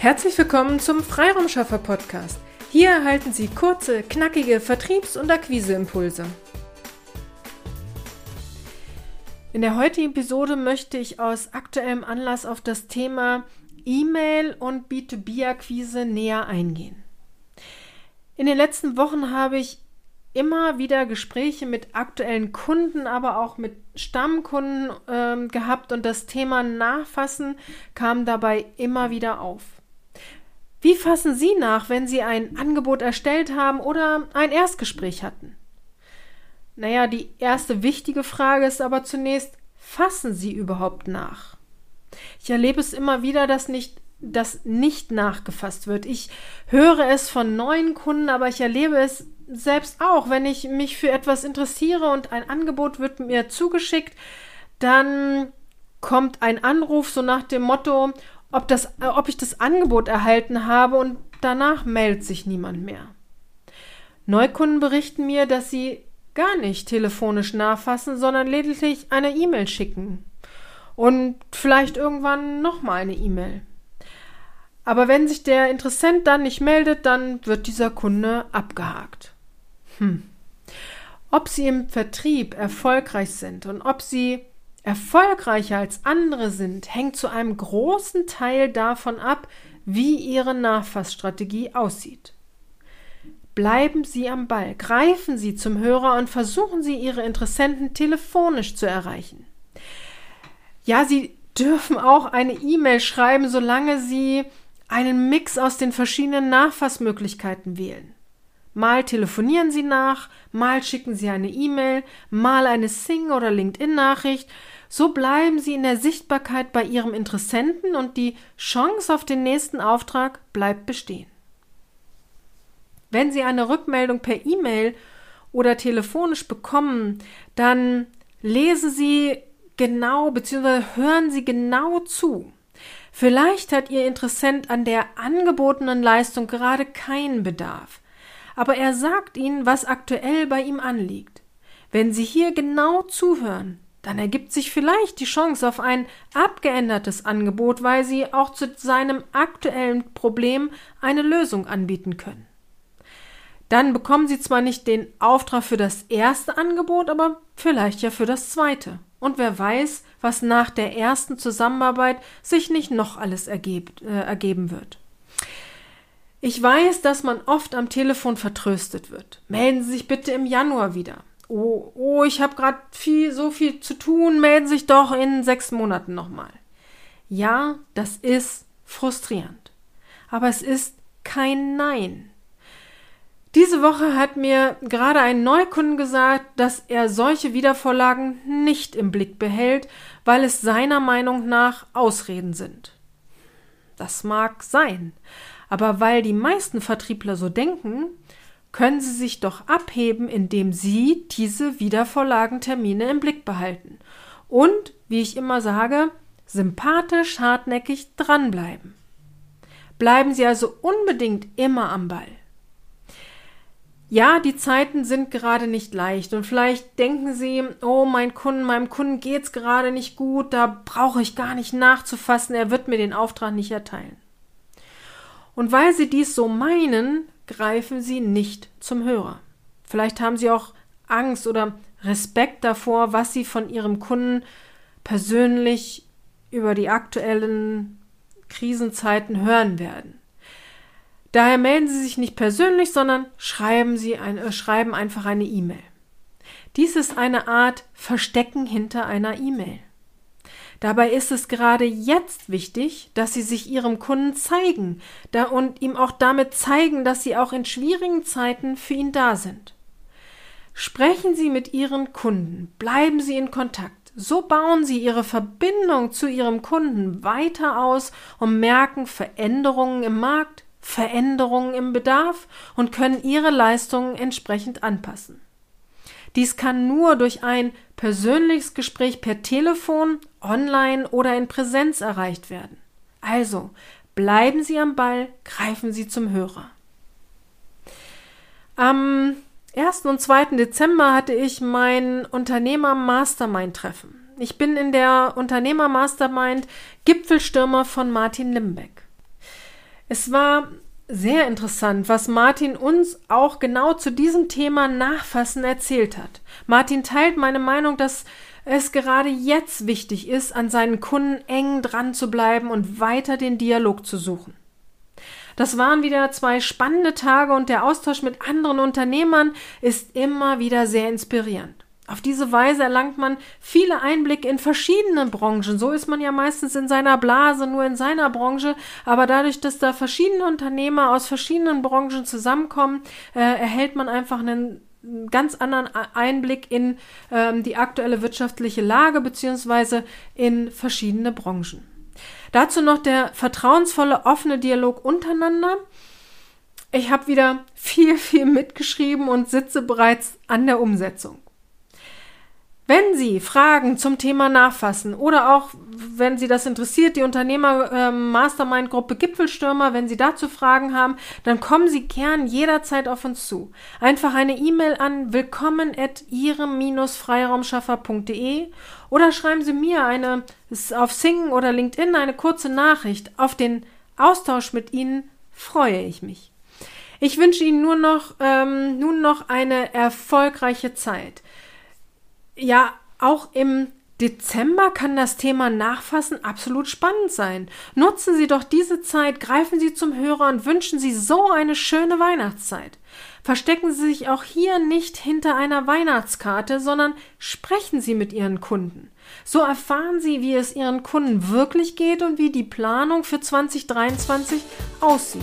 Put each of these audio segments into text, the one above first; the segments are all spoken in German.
Herzlich willkommen zum Freiraumschaffer Podcast. Hier erhalten Sie kurze, knackige Vertriebs- und Akquiseimpulse. In der heutigen Episode möchte ich aus aktuellem Anlass auf das Thema E-Mail und B2B-Akquise näher eingehen. In den letzten Wochen habe ich immer wieder Gespräche mit aktuellen Kunden, aber auch mit Stammkunden äh, gehabt und das Thema Nachfassen kam dabei immer wieder auf. Wie fassen Sie nach, wenn Sie ein Angebot erstellt haben oder ein Erstgespräch hatten? Naja, die erste wichtige Frage ist aber zunächst, fassen Sie überhaupt nach? Ich erlebe es immer wieder, dass nicht, dass nicht nachgefasst wird. Ich höre es von neuen Kunden, aber ich erlebe es selbst auch. Wenn ich mich für etwas interessiere und ein Angebot wird mir zugeschickt, dann kommt ein Anruf so nach dem Motto, ob, das, äh, ob ich das Angebot erhalten habe und danach meldet sich niemand mehr. Neukunden berichten mir, dass sie gar nicht telefonisch nachfassen, sondern lediglich eine E-Mail schicken. Und vielleicht irgendwann nochmal eine E-Mail. Aber wenn sich der Interessent dann nicht meldet, dann wird dieser Kunde abgehakt. Hm. Ob Sie im Vertrieb erfolgreich sind und ob Sie erfolgreicher als andere sind, hängt zu einem großen Teil davon ab, wie Ihre Nachfassstrategie aussieht. Bleiben Sie am Ball, greifen Sie zum Hörer und versuchen Sie, Ihre Interessenten telefonisch zu erreichen. Ja, Sie dürfen auch eine E-Mail schreiben, solange Sie einen Mix aus den verschiedenen Nachfassmöglichkeiten wählen. Mal telefonieren Sie nach, mal schicken Sie eine E-Mail, mal eine Sing- oder LinkedIn-Nachricht. So bleiben Sie in der Sichtbarkeit bei Ihrem Interessenten und die Chance auf den nächsten Auftrag bleibt bestehen. Wenn Sie eine Rückmeldung per E-Mail oder telefonisch bekommen, dann lesen Sie genau bzw. hören Sie genau zu. Vielleicht hat Ihr Interessent an der angebotenen Leistung gerade keinen Bedarf aber er sagt ihnen, was aktuell bei ihm anliegt. Wenn Sie hier genau zuhören, dann ergibt sich vielleicht die Chance auf ein abgeändertes Angebot, weil Sie auch zu seinem aktuellen Problem eine Lösung anbieten können. Dann bekommen Sie zwar nicht den Auftrag für das erste Angebot, aber vielleicht ja für das zweite. Und wer weiß, was nach der ersten Zusammenarbeit sich nicht noch alles äh, ergeben wird. Ich weiß, dass man oft am Telefon vertröstet wird. Melden Sie sich bitte im Januar wieder. Oh, oh, ich habe gerade viel, so viel zu tun. Melden Sie sich doch in sechs Monaten nochmal. Ja, das ist frustrierend. Aber es ist kein Nein. Diese Woche hat mir gerade ein Neukunden gesagt, dass er solche Wiedervorlagen nicht im Blick behält, weil es seiner Meinung nach Ausreden sind. Das mag sein, aber weil die meisten Vertriebler so denken, können sie sich doch abheben, indem sie diese Wiedervorlagentermine im Blick behalten. Und, wie ich immer sage, sympathisch, hartnäckig dranbleiben. Bleiben Sie also unbedingt immer am Ball. Ja, die Zeiten sind gerade nicht leicht und vielleicht denken Sie, oh, mein Kunden, meinem Kunden geht's gerade nicht gut, da brauche ich gar nicht nachzufassen, er wird mir den Auftrag nicht erteilen. Und weil sie dies so meinen, greifen sie nicht zum Hörer. Vielleicht haben sie auch Angst oder Respekt davor, was sie von ihrem Kunden persönlich über die aktuellen Krisenzeiten hören werden. Daher melden Sie sich nicht persönlich, sondern schreiben Sie ein, äh, schreiben einfach eine E-Mail. Dies ist eine Art Verstecken hinter einer E-Mail. Dabei ist es gerade jetzt wichtig, dass Sie sich Ihrem Kunden zeigen da und ihm auch damit zeigen, dass Sie auch in schwierigen Zeiten für ihn da sind. Sprechen Sie mit Ihren Kunden, bleiben Sie in Kontakt. So bauen Sie Ihre Verbindung zu Ihrem Kunden weiter aus und merken Veränderungen im Markt, Veränderungen im Bedarf und können Ihre Leistungen entsprechend anpassen. Dies kann nur durch ein persönliches Gespräch per Telefon, online oder in Präsenz erreicht werden. Also bleiben Sie am Ball, greifen Sie zum Hörer. Am 1. und 2. Dezember hatte ich mein Unternehmer Mastermind Treffen. Ich bin in der Unternehmer Mastermind Gipfelstürmer von Martin Limbeck. Es war sehr interessant, was Martin uns auch genau zu diesem Thema Nachfassen erzählt hat. Martin teilt meine Meinung, dass es gerade jetzt wichtig ist, an seinen Kunden eng dran zu bleiben und weiter den Dialog zu suchen. Das waren wieder zwei spannende Tage und der Austausch mit anderen Unternehmern ist immer wieder sehr inspirierend. Auf diese Weise erlangt man viele Einblicke in verschiedene Branchen. So ist man ja meistens in seiner Blase, nur in seiner Branche. Aber dadurch, dass da verschiedene Unternehmer aus verschiedenen Branchen zusammenkommen, äh, erhält man einfach einen ganz anderen Einblick in ähm, die aktuelle wirtschaftliche Lage beziehungsweise in verschiedene Branchen. Dazu noch der vertrauensvolle, offene Dialog untereinander. Ich habe wieder viel, viel mitgeschrieben und sitze bereits an der Umsetzung. Wenn Sie Fragen zum Thema Nachfassen oder auch, wenn Sie das interessiert, die Unternehmer äh, Mastermind Gruppe Gipfelstürmer, wenn Sie dazu Fragen haben, dann kommen Sie gern jederzeit auf uns zu. Einfach eine E-Mail an willkommen at ihrem-freiraumschaffer.de oder schreiben Sie mir eine auf Sing oder LinkedIn eine kurze Nachricht. Auf den Austausch mit Ihnen freue ich mich. Ich wünsche Ihnen nur noch, ähm, nun noch eine erfolgreiche Zeit ja, auch im Dezember kann das Thema Nachfassen absolut spannend sein. Nutzen Sie doch diese Zeit, greifen Sie zum Hörer und wünschen Sie so eine schöne Weihnachtszeit. Verstecken Sie sich auch hier nicht hinter einer Weihnachtskarte, sondern sprechen Sie mit Ihren Kunden. So erfahren Sie, wie es Ihren Kunden wirklich geht und wie die Planung für 2023 aussieht.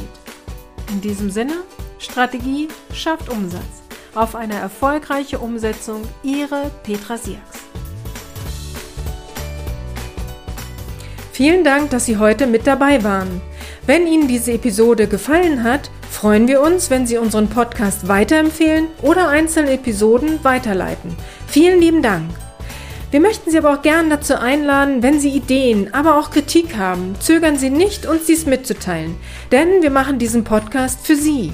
In diesem Sinne, Strategie schafft Umsatz auf eine erfolgreiche Umsetzung. Ihre Petra Siaks. Vielen Dank, dass Sie heute mit dabei waren. Wenn Ihnen diese Episode gefallen hat, freuen wir uns, wenn Sie unseren Podcast weiterempfehlen oder einzelne Episoden weiterleiten. Vielen lieben Dank. Wir möchten Sie aber auch gern dazu einladen, wenn Sie Ideen, aber auch Kritik haben, zögern Sie nicht, uns dies mitzuteilen, denn wir machen diesen Podcast für Sie.